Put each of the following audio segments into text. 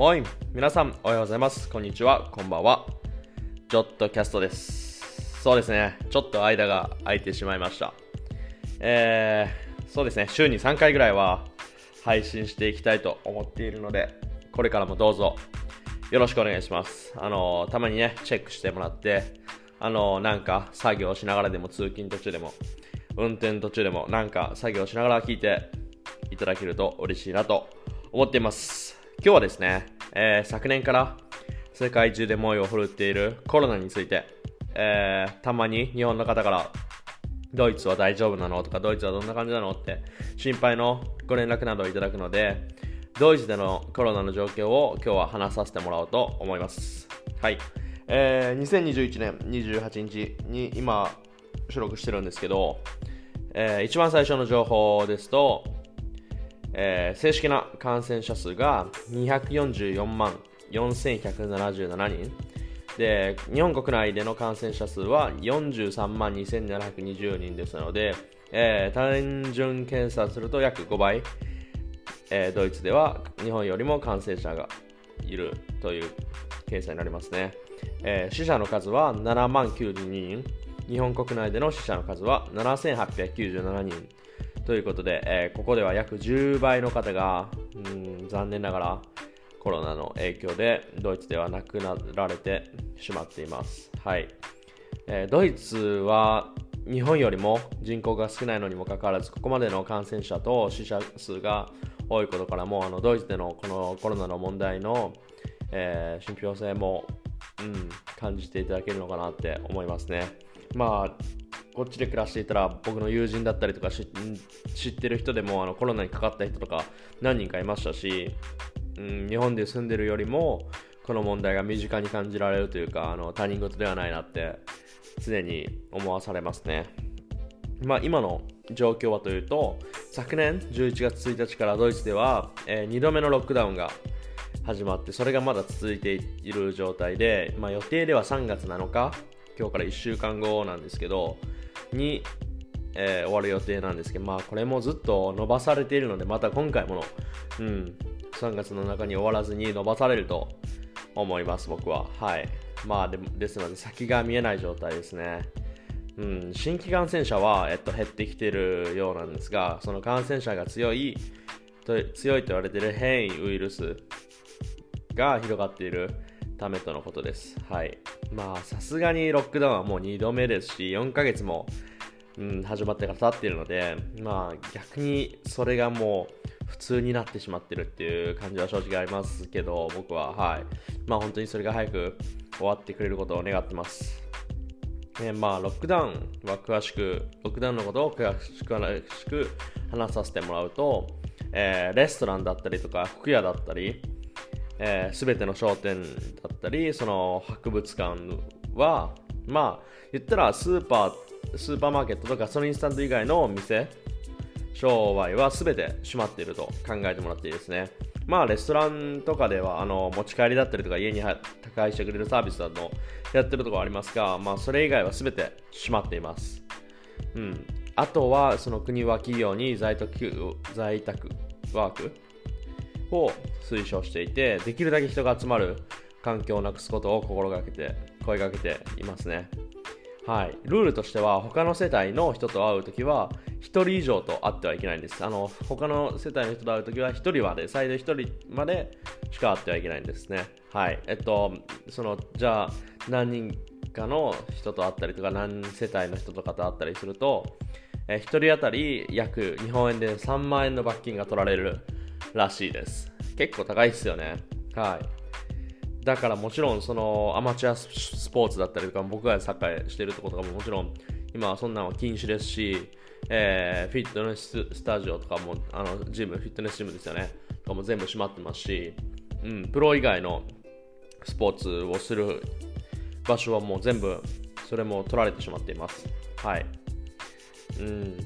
もい皆さんおはようございます。こんにちは。こんばんは。ジョットキャストです。そうですね。ちょっと間が空いてしまいました。えー、そうですね。週に3回ぐらいは配信していきたいと思っているのでこれからもどうぞ。よろしくお願いします。あのたまにねチェックしてもらってあのなんか作業しながらでも通勤途中でも運転途中でもなんか作業しながら聞いていただけると嬉しいなと思っています。今日はですね、えー、昨年から世界中で猛威を振るっているコロナについて、えー、たまに日本の方からドイツは大丈夫なのとかドイツはどんな感じなのって心配のご連絡などをいただくのでドイツでのコロナの状況を今日は話させてもらおうと思います。はい、えー、2021年28日に今収録してるんですけど、えー、一番最初の情報ですと、えー、正式な感染者数が244万4177人。で日本国内での感染者数は43万2720人ですので、えー、単純検査すると約5倍、えー、ドイツでは日本よりも感染者がいるという計算になりますね、えー、死者の数は7万92人。日本国内での死者の数は7897人。ということで、えー、ここでは約10倍の方が、うん、残念ながらコロナの影響でドイツでは亡くなられてしまっています。はい。えー、ドイツは日本よりも人口が少ないのにもかかわらず、ここまでの感染者と死者数が多いことからも、あのドイツでのこのコロナの問題の、えー、信憑性も、うん、感じていただけるのかなって思いますね。まあこっちで暮らしていたら僕の友人だったりとか知ってる人でもあのコロナにかかった人とか何人かいましたしうん、日本で住んでるよりもこの問題が身近に感じられるというかあの他人事ではないなって常に思わされますね。まあ、今の状況はというと昨年11月1日からドイツでは、えー、2度目のロックダウンが始まってそれがまだ続いている状態で、まあ、予定では3月7日今日から1週間後なんですけどに、えー、終わる予定なんですけど、まあ、これもずっと伸ばされているのでまた今回もの、うん、3月の中に終わらずに伸ばされると思います、僕は。はい。まあで、ですので、先が見えない状態ですね。うん、新規感染者は、えっと、減ってきているようなんですが、その感染者が強いと強いと言われている変異ウイルスが広がっているためとのことです。はい。まあ、さすがにロックダウンはもう2度目ですし、4ヶ月も、うん、始まってから経っているので、まあ、逆にそれがもう、普通になってしまってるっていう感じは正直ありますけど、僕は、はい。まあ本当にそれが早く終わってくれることを願ってます。えまあ、ロックダウンは詳しく、ロックダウンのことを詳しく話させてもらうと、えー、レストランだったりとか、服屋だったり、えー、全ての商店だったり、その博物館は、まあ、言ったらスーパー、スーパーマーケットとかそのインスタント以外の店商売は全て閉まっていると考えてもらっていいですね。まあ、レストランとかではあの持ち帰りだったりとか家に宅配してくれるサービスなどやってるところありますが、まあ、それ以外は全て閉まっています。うん、あとはその国は企業に在宅在宅ワークを推奨していてできるだけ人が集まる環境をなくすことを心がけて声がけていますね。はい、ルールとしては他の世帯の人と会うときは1人以上と会ってはいけないんです。あの他の世帯の人と会うときは1人まで、最大1人までしか会ってはいけないんですね。はい。えっと、その、じゃあ、何人かの人と会ったりとか、何世帯の人とかと会ったりすると、え1人当たり約日本円で3万円の罰金が取られるらしいです。結構高いですよね。はい。だからもちろんそのアマチュアスポーツだったりとか僕がサッカーしてるとことかももちろん今はそんなのは禁止ですしえー、フィットネススタジオとかも、あのジム、フィットネスジムですよね、とかも全部閉まってますし、うん、プロ以外のスポーツをする場所はもう全部、それも取られてしまっています。はい。うん。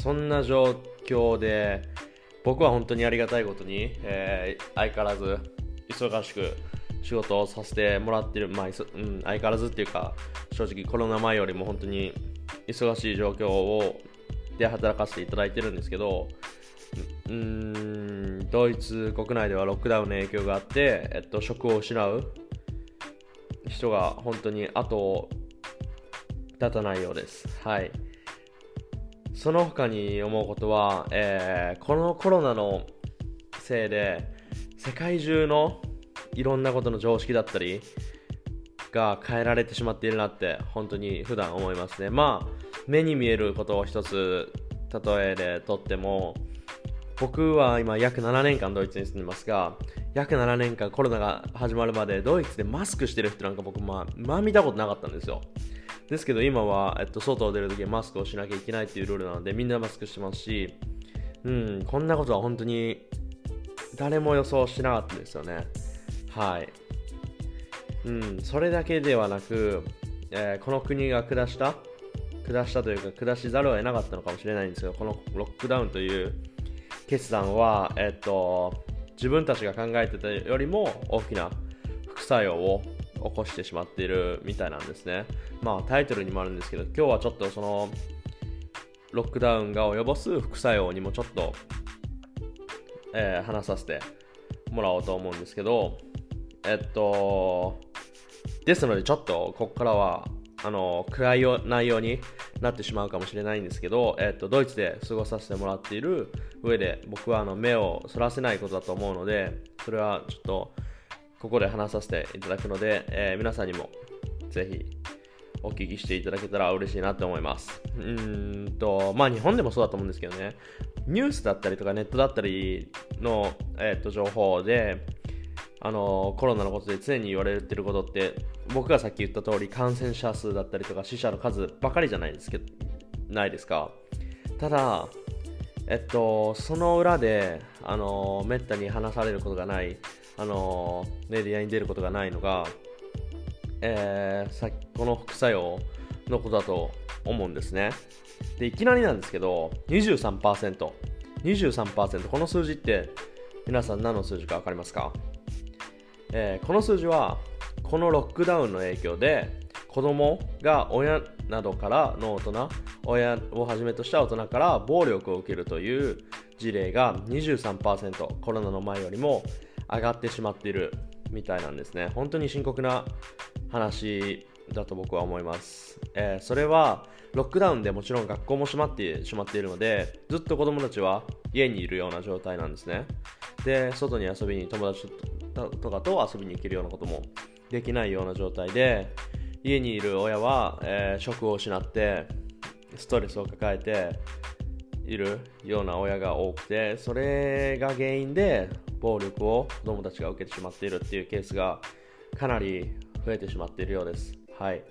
そんな状況で、僕は本当にありがたいことに、えー、相変わらず忙しく仕事をさせてもらってる、まあ、うん、相変わらずっていうか、正直コロナ前よりも本当に忙しい状況をで働かせていただいてるんですけど、うんドイツ国内ではロックダウンの影響があって、えっと、職を失う人が本当に後を絶たないようです。はい。その他に思うことは、えーこのコロナのせいで世界中のいろんなことの常識だったりが変えられてしまっているなって本当に普段思いますね。まあ目に見えることを一つ例えでとっても僕は今約7年間ドイツに住んでますが約7年間コロナが始まるまでドイツでマスクしてる人なんか僕まあ、まあ見たことなかったんですよですけど今は、えっと、外を出るときはマスクをしなきゃいけないっていうルールなのでみんなマスクしてますしうんこんなことは本当に誰も予想しなかったですよねはいうんそれだけではなく、えーこの国が下した下したというか下しざるを得なかったのかもしれないんですけどこのロックダウンという決断は、えっと、自分たちが考えてたよりも大きな副作用を起こしてしまっているみたいなんですね。まあタイトルにもあるんですけど今日はちょっとそのロックダウンが及ぼす副作用にもちょっと、えー話させてもらおうと思うんですけどえっとですのでちょっとここからはあの暗い内容になってしまうかもしれないんですけど、えっと、ドイツで過ごさせてもらっている上で僕はあの目をそらせないことだと思うのでそれはちょっとここで話させていただくので、えー皆さんにもぜひお聞きしていただけたら嬉しいなと思います。うんと、まあ日本でもそうだと思うんですけどね、ニュースだったりとかネットだったりの、えー、と情報で、あのコロナのことで常に言われてることって僕がさっき言った通り感染者数だったりとか死者の数ばかりじゃないですけどないですか？ただえっとその裏であのめったに話されることがないあのメディアに出ることがないのが、えーさこの副作用のことだと思うんですね。でいきなりなんですけど 23%23% 23%この数字って皆さん何の数字か分かりますか？えーこの数字はこのロックダウンの影響で子供が親などからの大人親をはじめとした大人から暴力を受けるという事例が23%コロナの前よりも上がってしまっているみたいなんですね。本当に深刻な話だと僕は思います、えーそれはロックダウンでもちろん学校も閉まってしまっているのでずっと子供たちは家にいるような状態なんですね。で外に遊びに友達ととかと遊びに行けるようなこともできないような状態で家にいる親は、えー職を失ってストレスを抱えているような親が多くてそれが原因で暴力を子供たちが受けてしまっているっていうケースがかなり増えてしまっているようです。はい。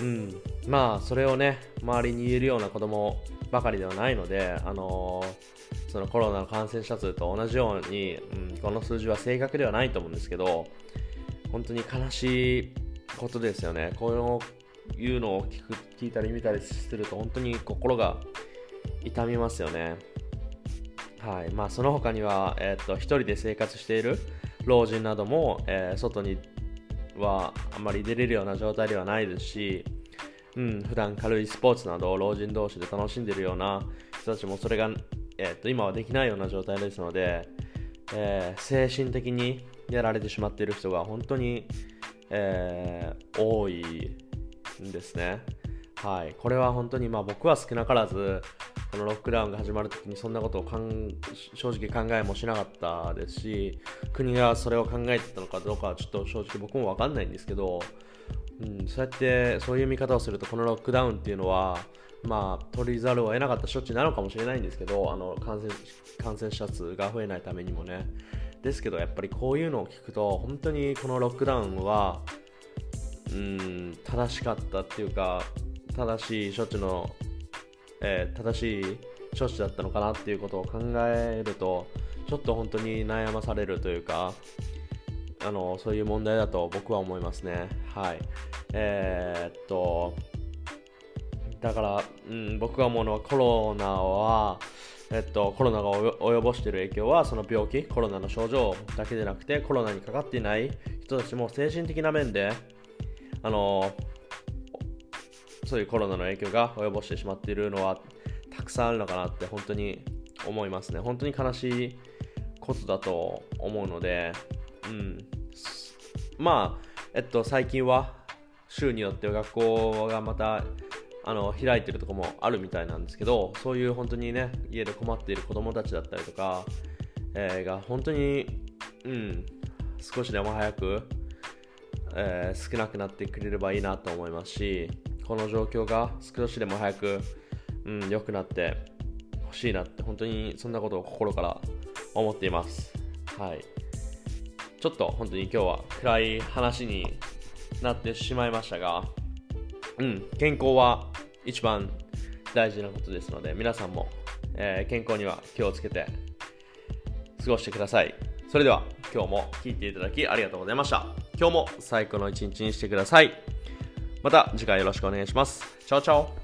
うん、まあそれをね周りに言えるような子供ばかりではないので、あのーそのコロナの感染者数と同じように、うん、この数字は正確ではないと思うんですけど本当に悲しいことですよね。こういうのを聞く聞いたり見たりすると本当に心が痛みますよね。はい。まあ、その他には、えー、と一人で生活している老人なども、えー外にはあまり出れるような状態ではないですし、うん、普段軽いスポーツなどを老人同士で楽しんでいるような人たちもそれが、えー、と今はできないような状態ですので、えー精神的にやられてしまっている人が本当に、えー多いんですね。はい、これは本当にまあ僕は少なからずこのロックダウンが始まるときにそんなことを正直考えもしなかったですし国がそれを考えてたのかどうかはちょっと正直僕も分かんないんですけど、うん、そうやってそういう見方をするとこのロックダウンっていうのはまあ取りざるを得なかった処置なのかもしれないんですけどあの感染感染者数が増えないためにもね。ですけどやっぱりこういうのを聞くと本当にこのロックダウンはうん正しかったっていうか正しい処置の、えー正しい処置だったのかなっていうことを考えるとちょっと本当に悩まされるというかあのそういう問題だと僕は思いますねはいえーっとだから、うん、僕が思うのはコロナはえっと、コロナが及ぼしている影響はその病気コロナの症状だけでなくてコロナにかかっていない人たちも精神的な面であのそういうコロナの影響が及ぼしてしまっているのはたくさんあるのかなって本当に思いますね。本当に悲しいことだと思うので、うん。まあ、えっと、最近は週によっては学校がまたあの開いてるとこもあるみたいなんですけど、そういう本当にね、家で困っている子供たちだったりとか、えー、が本当に、うん、少しでも早く、えー、少なくなってくれればいいなと思いますし、この状況が少しでも早く、うん、良くなってほしいなって、本当にそんなことを心から思っています。はい。ちょっと本当に今日は暗い話になってしまいましたが、うん、健康は一番大事なことですので、皆さんも、えー、健康には気をつけて過ごしてください。それでは今日も聴いていただきありがとうございました。今日も最高の一日にしてください。また次回よろしくお願いします。チャオチャオ